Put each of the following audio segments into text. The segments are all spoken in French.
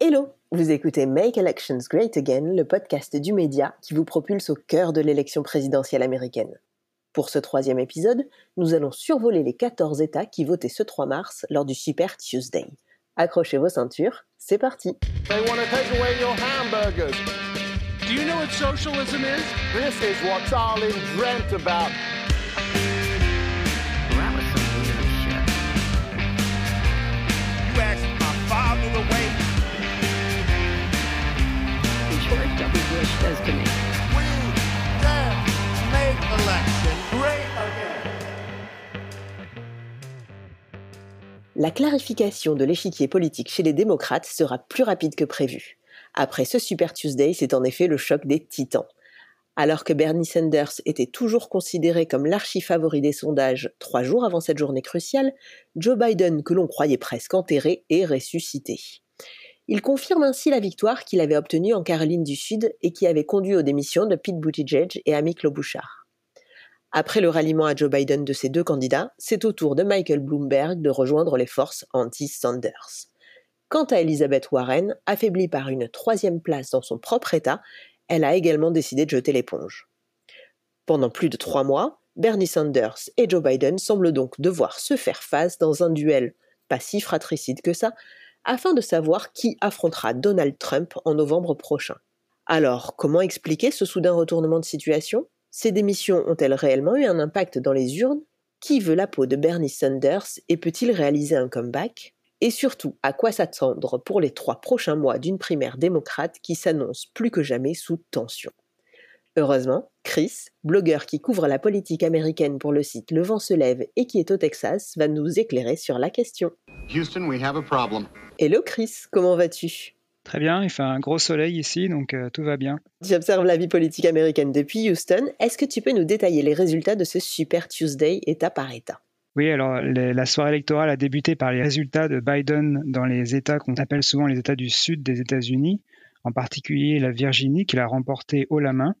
Hello, vous écoutez Make Elections Great Again, le podcast du média qui vous propulse au cœur de l'élection présidentielle américaine. Pour ce troisième épisode, nous allons survoler les 14 États qui votaient ce 3 mars lors du Super Tuesday. Accrochez vos ceintures, c'est parti. They want to take away your hamburgers. Do you know what socialism is? This is what Stalin dreamt about. That was some weird shit. You asked my father the way. La clarification de l'échiquier politique chez les démocrates sera plus rapide que prévu. Après ce Super Tuesday, c'est en effet le choc des titans. Alors que Bernie Sanders était toujours considéré comme l'archi-favori des sondages trois jours avant cette journée cruciale, Joe Biden, que l'on croyait presque enterré, est ressuscité. Il confirme ainsi la victoire qu'il avait obtenue en Caroline du Sud et qui avait conduit aux démissions de Pete Buttigieg et Amy Klobuchar. Après le ralliement à Joe Biden de ces deux candidats, c'est au tour de Michael Bloomberg de rejoindre les forces anti-Sanders. Quant à Elizabeth Warren, affaiblie par une troisième place dans son propre État, elle a également décidé de jeter l'éponge. Pendant plus de trois mois, Bernie Sanders et Joe Biden semblent donc devoir se faire face dans un duel pas si fratricide que ça, afin de savoir qui affrontera Donald Trump en novembre prochain. Alors, comment expliquer ce soudain retournement de situation? Ces démissions ont-elles réellement eu un impact dans les urnes? Qui veut la peau de Bernie Sanders et peut-il réaliser un comeback? Et surtout, à quoi s'attendre pour les trois prochains mois d'une primaire démocrate qui s'annonce plus que jamais sous tension? Heureusement, Chris, blogueur qui couvre la politique américaine pour le site Le Vent se lève et qui est au Texas, va nous éclairer sur la question. Houston, we have a problem. Hello Chris, comment vas-tu? Très bien, il fait un gros soleil ici, donc euh, tout va bien. Tu observes la vie politique américaine depuis Houston. Est-ce que tu peux nous détailler les résultats de ce Super Tuesday État par État? Oui, alors les- la soirée électorale a débuté par les résultats de Biden dans les États qu'on appelle souvent les États du sud des États-Unis, en particulier la Virginie qu'il a remporté haut la main.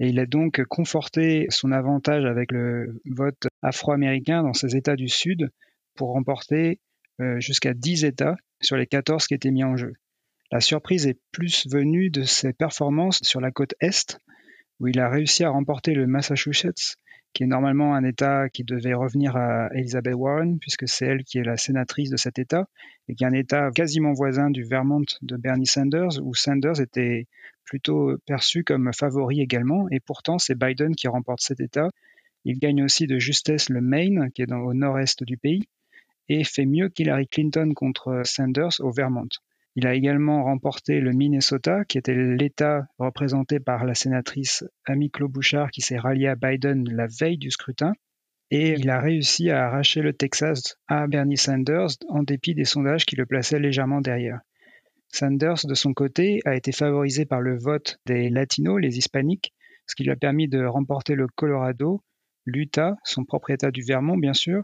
Et il a donc conforté son avantage avec le vote afro-américain dans ces États du sud pour remporter euh, jusqu'à 10 États sur les 14 qui étaient mis en jeu. La surprise est plus venue de ses performances sur la côte Est, où il a réussi à remporter le Massachusetts, qui est normalement un État qui devait revenir à Elizabeth Warren, puisque c'est elle qui est la sénatrice de cet État, et qui est un État quasiment voisin du Vermont de Bernie Sanders, où Sanders était plutôt perçu comme favori également, et pourtant c'est Biden qui remporte cet État. Il gagne aussi de justesse le Maine, qui est au nord-est du pays, et fait mieux qu'Hillary Clinton contre Sanders au Vermont. Il a également remporté le Minnesota, qui était l'État représenté par la sénatrice Amy Klobuchar, qui s'est ralliée à Biden la veille du scrutin. Et il a réussi à arracher le Texas à Bernie Sanders, en dépit des sondages qui le plaçaient légèrement derrière. Sanders, de son côté, a été favorisé par le vote des Latinos, les Hispaniques, ce qui lui a permis de remporter le Colorado, l'Utah, son propre État du Vermont, bien sûr,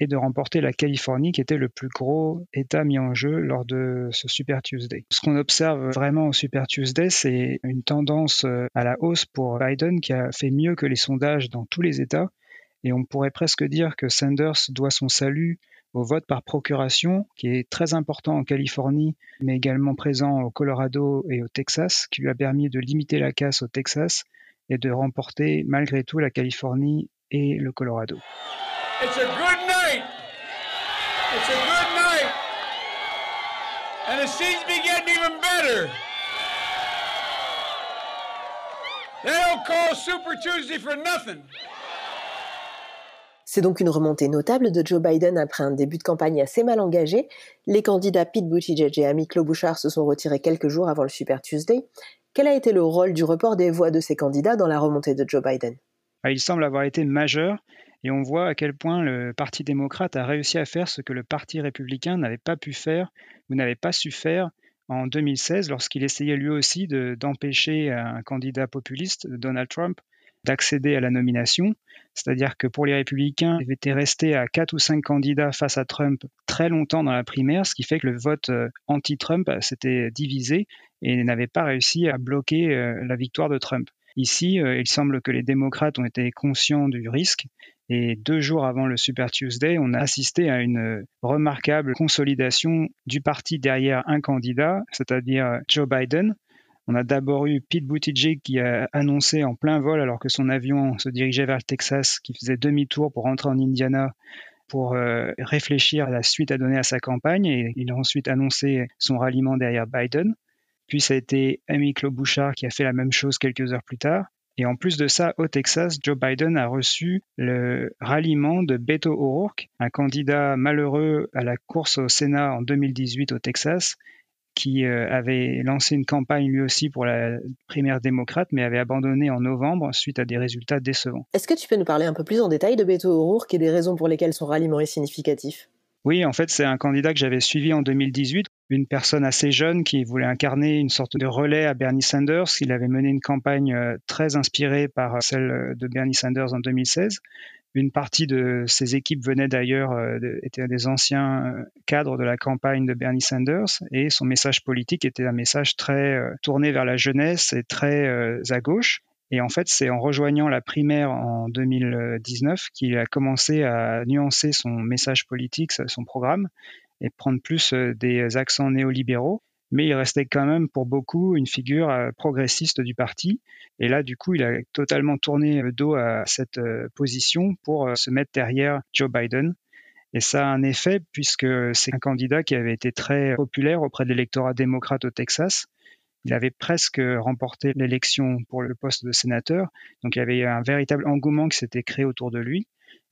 et de remporter la Californie, qui était le plus gros État mis en jeu lors de ce Super Tuesday. Ce qu'on observe vraiment au Super Tuesday, c'est une tendance euh, à la hausse pour Biden, qui a fait mieux que les sondages dans tous les États, et on pourrait presque dire que Sanders doit son salut au vote par procuration, qui est très important en Californie, mais également présent au Colorado et au Texas, qui lui a permis de limiter la casse au Texas et de remporter malgré tout la Californie et le Colorado. It's a good night. It's a good night. And be getting even better. They don't call Super Tuesday for nothing. C'est donc une remontée notable de Joe Biden après un début de campagne assez mal engagé. Les candidats Pete Buttigieg et Amy Klobuchar se sont retirés quelques jours avant le Super Tuesday. Quel a été le rôle du report des voix de ces candidats dans la remontée de Joe Biden? Ah, Il semble avoir été majeur et on voit à quel point le Parti démocrate a réussi à faire ce que le Parti républicain n'avait pas pu faire ou n'avait pas su faire en 2016 lorsqu'il essayait lui aussi de- d'empêcher un candidat populiste, Donald Trump, d'accéder à la nomination. C'est-à-dire que pour les républicains, ils étaient restés à quatre ou cinq candidats face à Trump très longtemps dans la primaire, ce qui fait que le vote euh, anti-Trump euh, s'était divisé et n'avait pas réussi à bloquer euh, la victoire de Trump. Ici, il semble que les démocrates ont été conscients du risque Et deux jours avant le Super Tuesday, on a assisté à une remarquable consolidation du parti derrière un candidat, c'est-à-dire Joe Biden. On a d'abord eu Pete Buttigieg qui a annoncé en plein vol, alors que son avion se dirigeait vers le Texas, qui faisait demi-tour pour rentrer en Indiana pour euh, réfléchir à la suite à donner à sa campagne. Et il a ensuite annoncé son ralliement derrière Biden. Puis ça a été Amy Klobuchar qui a fait la même chose quelques heures plus tard. Et en plus de ça, au Texas, Joe Biden a reçu le ralliement de Beto O'Rourke, un candidat malheureux à la course au Sénat en 2018 au Texas, qui euh, avait lancé une campagne lui aussi pour la primaire démocrate, mais avait abandonné en novembre suite à des résultats décevants. Est-ce que tu peux nous parler un peu plus en détail de Beto O'Rourke et des raisons pour lesquelles son ralliement est significatif? Oui, en fait, c'est un candidat que j'avais suivi en 2018, une personne assez jeune qui voulait incarner une sorte de relais à Bernie Sanders. Il avait mené une campagne euh, très inspirée par celle de Bernie Sanders en 2016. Une partie de ses équipes venait d'ailleurs, euh, étaient des anciens euh, cadres de la campagne de Bernie Sanders et son message politique était un message très tourné vers la jeunesse et très à gauche. Et en fait, c'est en rejoignant la primaire en 2019 qu'il a commencé à nuancer son message politique, son programme, et prendre plus euh, des accents néolibéraux. Mais il restait quand même pour beaucoup une figure euh, progressiste du parti. Et là, du coup, il a totalement tourné le dos à cette euh, position pour se mettre derrière Joe Biden. Et ça a un effet puisque c'est un candidat qui avait été très populaire auprès de l'électorat démocrate au Texas il avait presque remporté l'élection pour le poste de sénateur. Donc il y avait un véritable engouement qui s'était créé autour de lui.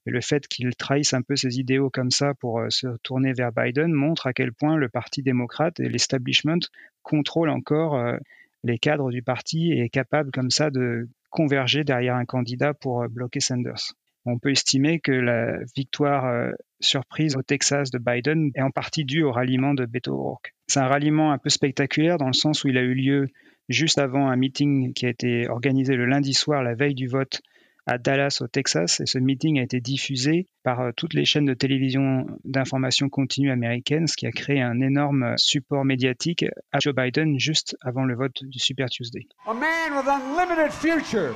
Et le fait qu'il trahisse un peu ses idéaux comme ça pour euh, se tourner vers Biden montre à quel point le Parti démocrate et l'establishment contrôlent encore euh, les cadres du parti et est capable comme ça de converger derrière un candidat pour euh, bloquer Sanders. On peut estimer que la victoire surprise au Texas de Biden est en partie due au ralliement de Beto O'Rourke. C'est un ralliement un peu spectaculaire dans le sens où il a eu lieu juste avant un meeting qui a été organisé le lundi soir, la veille du vote, à Dallas, au Texas. Et ce meeting a été diffusé par euh, toutes les chaînes de télévision d'information continue américaines, ce qui a créé un énorme support médiatique à Joe Biden juste avant le vote du Super Tuesday. A man with unlimited future.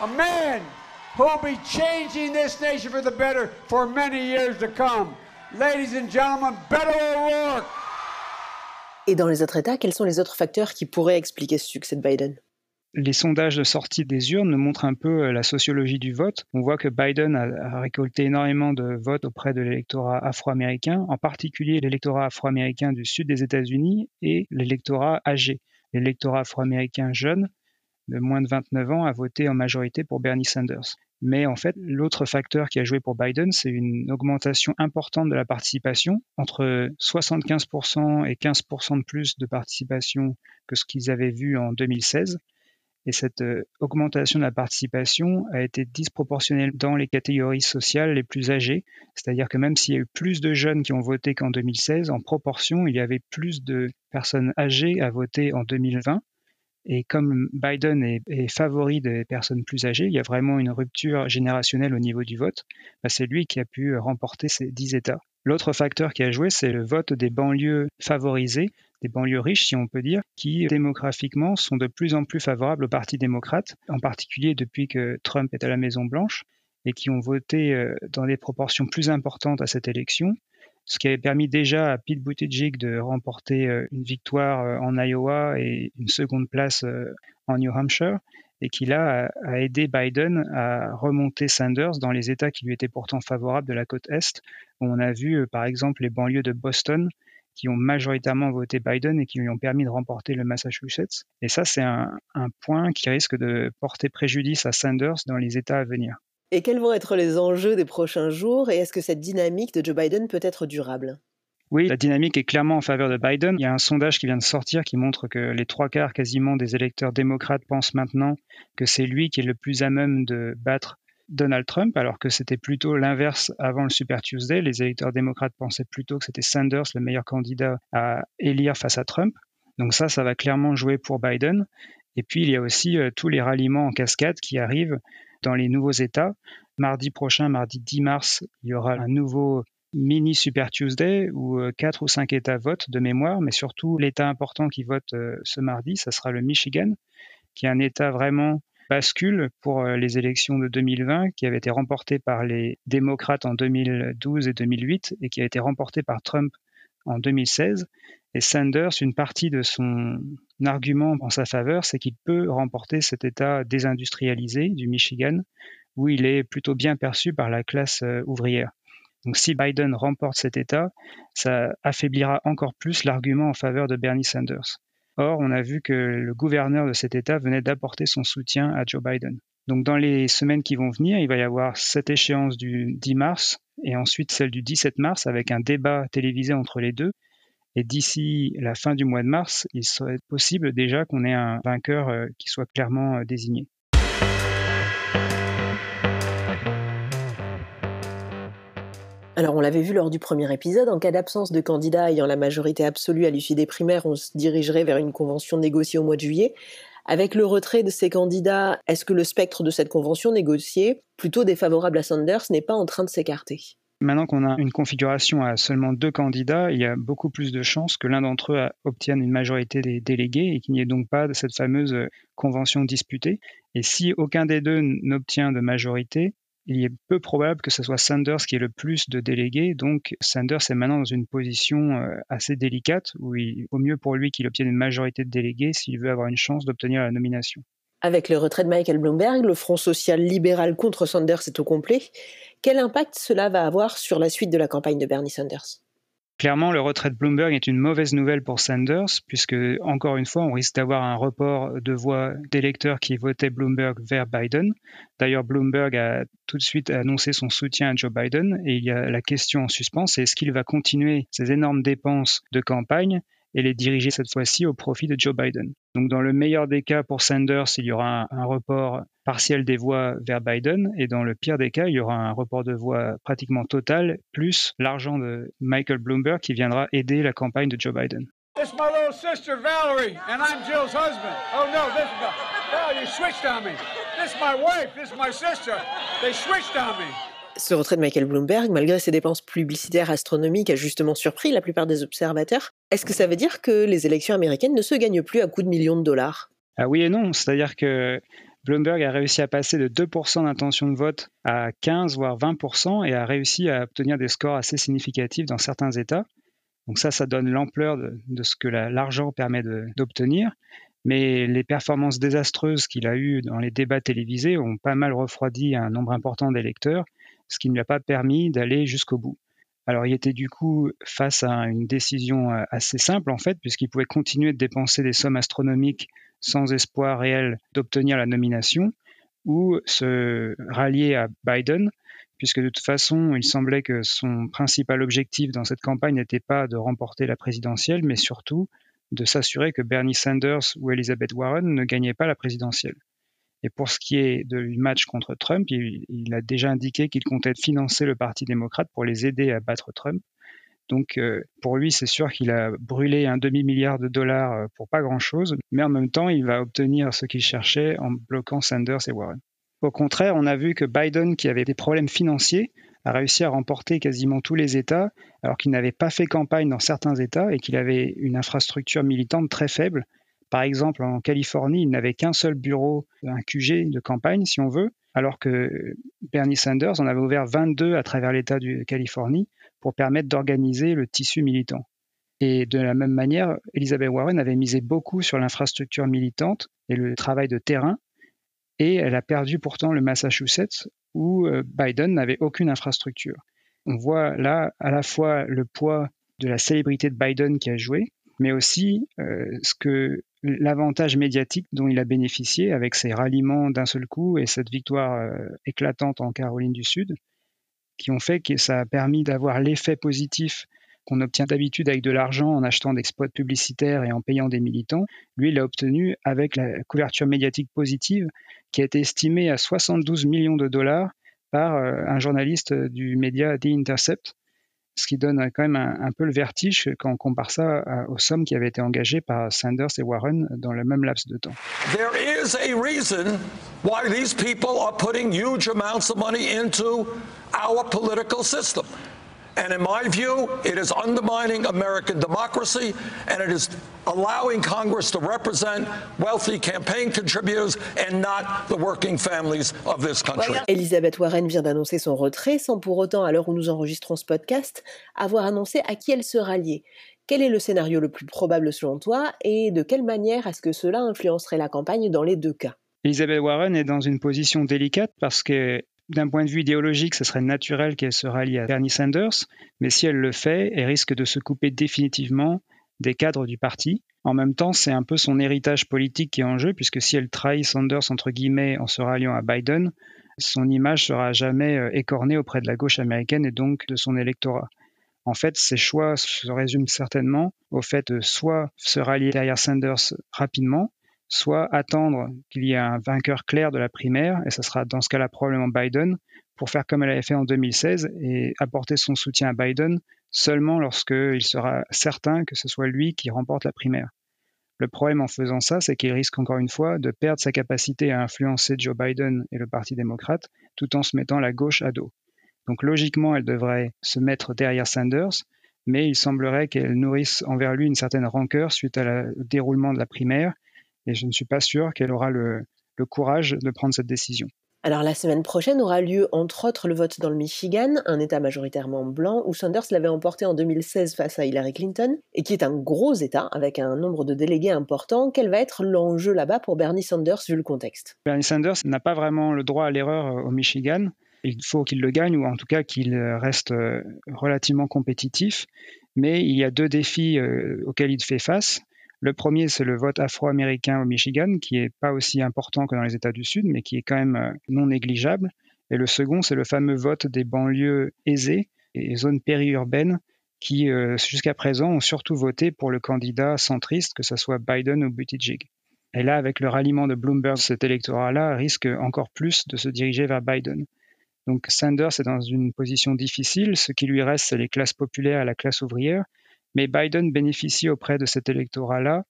A man who will be changing this nation for the better for many years to come. Ladies and gentlemen, Beto O'Rourke. Et dans les autres États, quels sont les autres facteurs qui pourraient expliquer ce succès de Biden? Les sondages de sortie des urnes montrent un peu euh, la sociologie du vote. On voit que Biden a, récolté énormément de votes auprès de l'électorat afro-américain, en particulier l'électorat afro-américain du sud des États-Unis et l'électorat âgé. L'électorat afro-américain jeune, de moins de 29 ans, a voté en majorité pour Bernie Sanders. Mais en fait, l'autre facteur qui a joué pour Biden, c'est une augmentation importante de la participation, entre 75% et 15% de plus de participation que ce qu'ils avaient vu en 2016. Et cette euh, augmentation de la participation a été disproportionnelle dans les catégories sociales les plus âgées. C'est-à-dire que même s'il y a eu plus de jeunes qui ont voté qu'en 2016, en proportion, il y avait plus de personnes âgées à voter en 2020. Et comme Biden est, favori des personnes plus âgées, il y a vraiment une rupture générationnelle au niveau du vote. Bah, c'est lui qui a pu remporter ces dix États. L'autre facteur qui a joué, c'est le vote des banlieues favorisées, des banlieues riches, si on peut dire, qui démographiquement sont de plus en plus favorables au Parti démocrate, en particulier depuis que Trump est à la Maison Blanche, et qui ont voté euh, dans des proportions plus importantes à cette élection ce qui avait permis déjà à Pete Buttigieg de remporter euh, une victoire euh, en Iowa et une seconde place en New Hampshire, et qui là a aidé Biden à remonter Sanders dans les États qui lui étaient pourtant favorables de la côte Est, on a vu par exemple les banlieues de Boston qui ont majoritairement voté Biden et qui lui ont permis de remporter le Massachusetts. Et ça, c'est un, un point qui risque de porter préjudice à Sanders dans les États à venir. Et quels vont être les enjeux des prochains jours et est-ce que cette dynamique de Joe Biden peut être durable? Oui, la dynamique est clairement en faveur de Biden. Il y a un sondage qui vient de sortir qui montre que les trois quarts quasiment des électeurs démocrates pensent maintenant que c'est lui qui est le plus à même de battre Donald Trump, alors que c'était plutôt l'inverse avant le Super Tuesday. Les électeurs démocrates pensaient plutôt que c'était Sanders le meilleur candidat à élire face à Trump. Donc ça, ça va clairement jouer pour Biden. Et puis, il y a aussi euh, tous les ralliements en cascade qui arrivent dans les nouveaux États. Mardi prochain, mardi 10 mars, il y aura un nouveau mini Super Tuesday où euh, quatre ou cinq États votent de mémoire, mais surtout l'État important qui vote euh, ce mardi, ça sera le Michigan, qui est un État vraiment bascule pour euh, les élections de 2020 qui avaient été remportées par les démocrates en 2012 et 2008 et qui a été remportée par Trump en 2016. Et Sanders, une partie de son argument en sa faveur, c'est qu'il peut remporter cet État désindustrialisé du Michigan, où il est plutôt bien perçu par la classe euh, ouvrière. Donc si Biden remporte cet État, ça affaiblira encore plus l'argument en faveur de Bernie Sanders. Or, on a vu que le gouverneur de cet État venait d'apporter son soutien à Joe Biden. Donc dans les semaines qui vont venir, il va y avoir cette échéance du 10 mars et ensuite celle du 17 mars avec un débat télévisé entre les deux. Et d'ici la fin du mois de mars, il serait possible déjà qu'on ait un vainqueur euh, qui soit clairement euh, désigné. Alors on l'avait vu lors du premier épisode, en cas d'absence de candidat ayant la majorité absolue à l'issue des primaires, on se dirigerait vers une convention négociée au mois de juillet. Avec le retrait de ces candidats, est-ce que le spectre de cette convention négociée, plutôt défavorable à Sanders, n'est pas en train de s'écarter? Maintenant qu'on a une configuration à seulement deux candidats, il y a beaucoup plus de chances que l'un d'entre eux obtienne une majorité des délégués et qu'il n'y ait donc pas cette fameuse convention disputée. Et si aucun des deux n'obtient de majorité, il est peu probable que ce soit Sanders qui ait le plus de délégués. Donc Sanders est maintenant dans une position euh, assez délicate où vaut mieux pour lui qu'il obtienne une majorité de délégués s'il veut avoir une chance d'obtenir la nomination. Avec le retrait de Michael Bloomberg, le Front social libéral contre Sanders est au complet. Quel impact cela va avoir sur la suite de la campagne de Bernie Sanders? Clairement, le retrait de Bloomberg est une mauvaise nouvelle pour Sanders, puisque, encore une fois, on risque d'avoir un report de voix d'électeurs qui votaient Bloomberg vers Biden. D'ailleurs, Bloomberg a tout de suite annoncé son soutien à Joe Biden, et il y a la question en suspens, est-ce qu'il va continuer ses énormes dépenses de campagne? Et les diriger cette fois-ci au profit de Joe Biden. Donc dans le meilleur des cas pour Sanders, il y aura un, report partiel des voix vers Biden et dans le pire des cas, il y aura un report de voix pratiquement total plus l'argent de Michael Bloomberg qui viendra aider la campagne de Joe Biden. Is my little sister Valerie, and I'm Jill's husband. Oh no, this is oh, you switched on me. This is my wife, this is my sister. They switched on me. Ce retrait de Michael Bloomberg, malgré ses dépenses publicitaires astronomiques, a justement surpris la plupart des observateurs. Est-ce que ça veut dire que les élections américaines ne se gagnent plus à coups de millions de dollars? Ah Oui et non. C'est-à-dire que Bloomberg a réussi à passer de 2% d'intention de vote à 15 voire 20% et a réussi à obtenir des scores assez significatifs dans certains États. Donc ça, ça donne l'ampleur de, de, ce que l'argent permet d'obtenir. Mais les performances désastreuses qu'il a eues dans les débats télévisés ont pas mal refroidi un nombre important d'électeurs ce qui ne lui a pas permis d'aller jusqu'au bout. Alors il était du coup face à une décision euh, assez simple en fait, puisqu'il pouvait continuer de dépenser des sommes astronomiques sans espoir réel d'obtenir la nomination, ou se rallier à Biden, puisque de toute façon, il semblait que son principal objectif dans cette campagne n'était pas de remporter la présidentielle, mais surtout de s'assurer que Bernie Sanders ou Elizabeth Warren ne gagnaient pas la présidentielle. Et pour ce qui est du match contre Trump, il, a déjà indiqué qu'il comptait financer le Parti démocrate pour les aider à battre Trump. Donc euh, pour lui, c'est sûr qu'il a brûlé un demi-milliard de dollars euh, pour pas grand-chose, mais en même temps, il va obtenir ce qu'il cherchait en bloquant Sanders et Warren. Au contraire, on a vu que Biden, qui avait des problèmes financiers, a réussi à remporter quasiment tous les États, alors qu'il n'avait pas fait campagne dans certains États et qu'il avait une infrastructure militante très faible, par exemple, en Californie, il n'avait qu'un seul bureau, un QG de campagne, si on veut, alors que Bernie Sanders en avait ouvert 22 à travers l'État de Californie pour permettre d'organiser le tissu militant. Et de la même manière, Elizabeth Warren avait misé beaucoup sur l'infrastructure militante et le travail de terrain, et elle a perdu pourtant le Massachusetts où euh, Biden n'avait aucune infrastructure. On voit là à la fois le poids de la célébrité de Biden qui a joué, mais aussi euh, ce que l'avantage médiatique dont il a bénéficié avec ses ralliements d'un seul coup et cette victoire euh, éclatante en Caroline du Sud, qui ont fait que ça a permis d'avoir l'effet positif qu'on obtient d'habitude avec de l'argent en achetant des spots publicitaires et en payant des militants. Lui, il l'a obtenu avec la couverture médiatique positive qui a été estimée à 72 millions de dollars par euh, un journaliste du média The Intercept, ce qui donne quand même un, un, peu le vertige quand on compare ça à, aux sommes qui avaient été engagées par Sanders et Warren dans le même laps de temps. There is a reason why these people are putting huge amounts of money into our political system. And in my view, it is undermining American democracy and it is allowing Congress to represent wealthy campaign contributors and not the working families of this country. Elisabeth Warren vient d'annoncer son retrait sans pour autant, à l'heure où nous enregistrons ce podcast, avoir annoncé à qui elle se ralliait. Quel est le scénario le plus probable selon toi et de quelle manière est-ce que cela influencerait la campagne dans les deux cas? Elizabeth Warren est dans une position délicate parce que d'un point de vue idéologique, ce serait naturel qu'elle se rallie à Bernie Sanders, mais si elle le fait, elle risque de se couper définitivement des cadres du parti. En même temps, c'est un peu son héritage politique qui est en jeu, puisque si elle trahit Sanders, entre guillemets, en se ralliant à Biden, son image sera jamais euh, écornée auprès de la gauche américaine et donc de son électorat. En fait, ses choix se résument certainement au fait de soit se rallier derrière Sanders rapidement, soit attendre qu'il y ait un vainqueur clair de la primaire, et ce sera dans ce cas-là probablement Biden, pour faire comme elle avait fait en 2016 et apporter son soutien à Biden seulement lorsqu'il sera certain que ce soit lui qui remporte la primaire. Le problème en faisant ça, c'est qu'il risque encore une fois de perdre sa capacité à influencer Joe Biden et le Parti démocrate tout en se mettant la gauche à dos. Donc logiquement, elle devrait se mettre derrière Sanders, mais il semblerait qu'elle nourrisse envers lui une certaine rancœur suite au déroulement de la primaire et je ne suis pas sûr qu'elle aura le, courage de prendre cette décision. Alors la semaine prochaine aura lieu entre autres le vote dans le Michigan, un État majoritairement blanc où Sanders l'avait emporté en 2016 face à Hillary Clinton, et qui est un gros État avec un nombre de délégués important. Quel va être l'enjeu là-bas pour Bernie Sanders vu le contexte? Bernie Sanders n'a pas vraiment le droit à l'erreur euh, au Michigan. Il faut qu'il le gagne ou en tout cas qu'il euh, reste euh, relativement compétitif. Mais il y a deux défis auxquels il fait face. Le premier, c'est le vote afro-américain au Michigan, qui n'est pas aussi important que dans les États du Sud, mais qui est quand même euh, non négligeable. Et le second, c'est le fameux vote des banlieues aisées et zones périurbaines qui, euh, jusqu'à présent, ont surtout voté pour le candidat centriste, que ce soit Biden ou Buttigieg. Et là, avec le ralliement de Bloomberg, cet électorat-là risque encore plus de se diriger vers Biden. Donc Sanders est dans une position difficile. Ce qui lui reste, c'est les classes populaires et la classe ouvrière. Mais Biden bénéficie auprès de cet électorat-là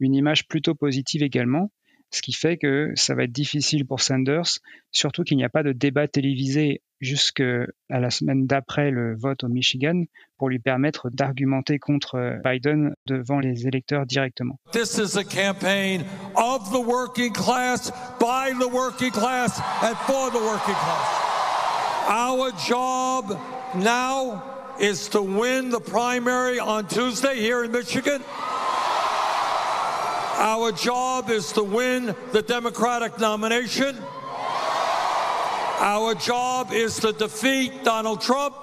une image plutôt positive également, ce qui fait que ça va être difficile pour Sanders, surtout qu'il n'y a pas de débat télévisé jusqu'à la semaine d'après le vote au Michigan pour lui permettre d'argumenter contre Biden devant les électeurs directement. This is a campaign of the working class, by the working class, and for the working class. Our job now is to win the primary on Tuesday here in Michigan. Our job is to win the Democratic nomination. Our job is to defeat Donald Trump.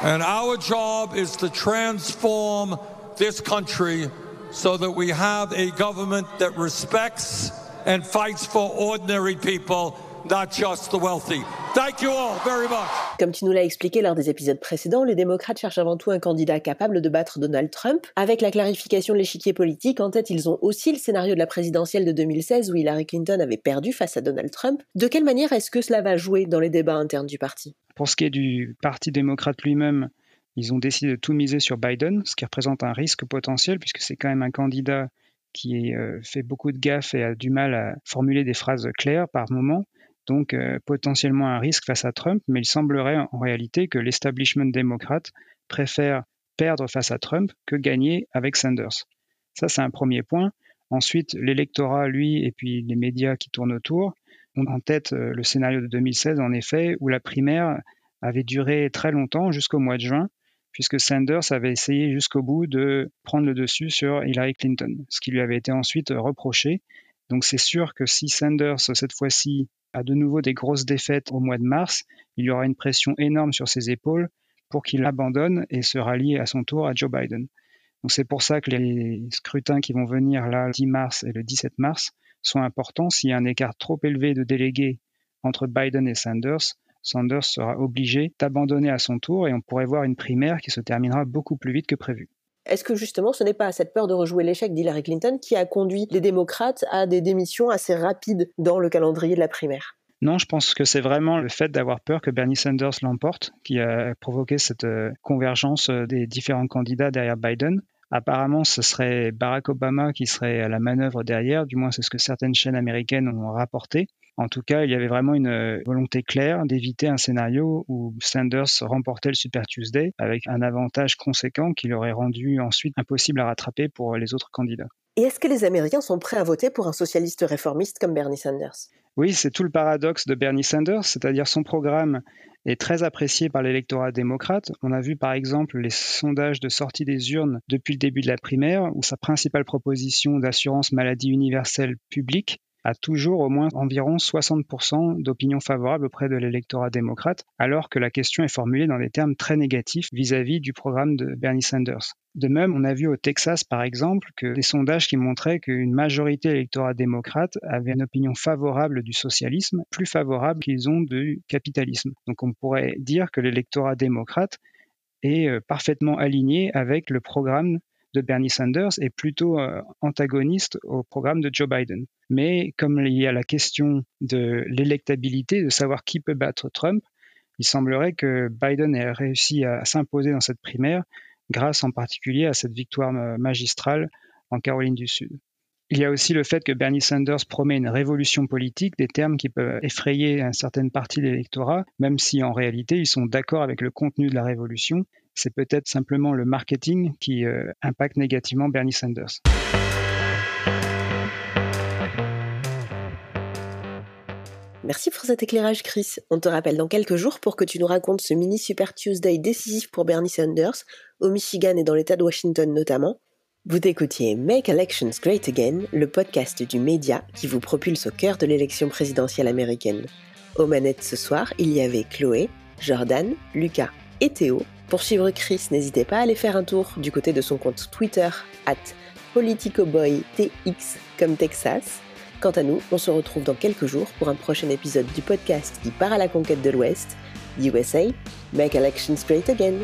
And our job is to transform this country so that we have a government that respects and fights for ordinary people not just the wealthy. Thank you all very much. Comme tu nous l'as expliqué lors des épisodes précédents, les démocrates cherchent avant tout un candidat capable de battre Donald Trump. Avec la clarification de l'échiquier politique en tête, ils ont aussi le scénario de la présidentielle de 2016 où Hillary Clinton avait perdu face à Donald Trump. De quelle manière est-ce que cela va jouer dans les débats internes du parti? Pour ce qui est du Parti démocrate lui-même, ils ont décidé de tout miser sur Biden, ce qui représente un risque potentiel puisque c'est quand même un candidat qui euh, fait beaucoup de gaffes et a du mal à formuler des phrases claires par moment donc euh, potentiellement un risque face à Trump, mais il semblerait en réalité que l'establishment démocrate préfère perdre face à Trump que gagner avec Sanders. Ça, c'est un premier point. Ensuite, l'électorat, lui, et puis les médias qui tournent autour, ont en tête euh, le scénario de 2016, en effet, où la primaire avait duré très longtemps, jusqu'au mois de juin, puisque Sanders avait essayé jusqu'au bout de prendre le dessus sur Hillary Clinton, ce qui lui avait été ensuite reproché. Donc c'est sûr que si Sanders, cette fois-ci, a de nouveau des grosses défaites au mois de mars, il y aura une pression énorme sur ses épaules pour qu'il abandonne et se rallie à son tour à Joe Biden. Donc c'est pour ça que les scrutins qui vont venir là le 10 mars et le 17 mars sont importants. S'il y a un écart trop élevé de délégués entre Biden et Sanders, Sanders sera obligé d'abandonner à son tour et on pourrait voir une primaire qui se terminera beaucoup plus vite que prévu. Est-ce que justement ce n'est pas cette peur de rejouer l'échec d'Hillary Clinton qui a conduit les démocrates à des démissions assez rapides dans le calendrier de la primaire? Non, je pense que c'est vraiment le fait d'avoir peur que Bernie Sanders l'emporte qui a provoqué cette euh, convergence euh, des différents candidats derrière Biden. Apparemment, ce serait Barack Obama qui serait à la manœuvre derrière, du moins c'est ce que certaines chaînes américaines ont rapporté. En tout cas, il y avait vraiment une euh, volonté claire d'éviter un scénario où Sanders remportait le Super Tuesday avec un avantage conséquent qui l'aurait rendu ensuite impossible à rattraper pour les autres candidats. Et est-ce que les Américains sont prêts à voter pour un socialiste réformiste comme Bernie Sanders? Oui, c'est tout le paradoxe de Bernie Sanders, c'est-à-dire son programme est très apprécié par l'électorat démocrate. On a vu par exemple les sondages de sortie des urnes depuis le début de la primaire, où sa principale proposition d'assurance maladie universelle publique a toujours au moins environ 60% d'opinion favorable auprès de l'électorat démocrate, alors que la question est formulée dans des termes très négatifs vis-à-vis du programme de Bernie Sanders. De même, on a vu au Texas, par exemple, que des sondages qui montraient qu'une majorité de l'électorat démocrate avait une opinion favorable du socialisme, plus favorable qu'ils ont du capitalisme. Donc on pourrait dire que l'électorat démocrate est euh, parfaitement aligné avec le programme de Bernie Sanders est plutôt euh, antagoniste au programme de Joe Biden. Mais comme il y a la question de l'électabilité, de savoir qui peut battre Trump, il semblerait que Biden ait réussi à s'imposer dans cette primaire grâce en particulier à cette victoire euh, magistrale en Caroline du Sud. Il y a aussi le fait que Bernie Sanders promet une révolution politique, des termes qui peuvent effrayer une certaine partie de l'électorat, même si en réalité ils sont d'accord avec le contenu de la révolution c'est peut-être simplement le marketing qui euh, impacte négativement Bernie Sanders. Merci pour cet éclairage, Chris. On te rappelle dans quelques jours pour que tu nous racontes ce mini Super Tuesday décisif pour Bernie Sanders, au Michigan et dans l'État de Washington notamment. Vous écoutiez Make Elections Great Again, le podcast du média qui vous propulse au cœur de l'élection présidentielle américaine. Aux manettes ce soir, il y avait Chloé, Jordan, Lucas et Théo, pour suivre Chris, n'hésitez pas à aller faire un tour du côté de son compte Twitter, at politicoboytx comme Texas. Quant à nous, on se retrouve dans quelques jours pour un prochain épisode du podcast qui part à la conquête de l'Ouest, USA, Make Elections Great Again.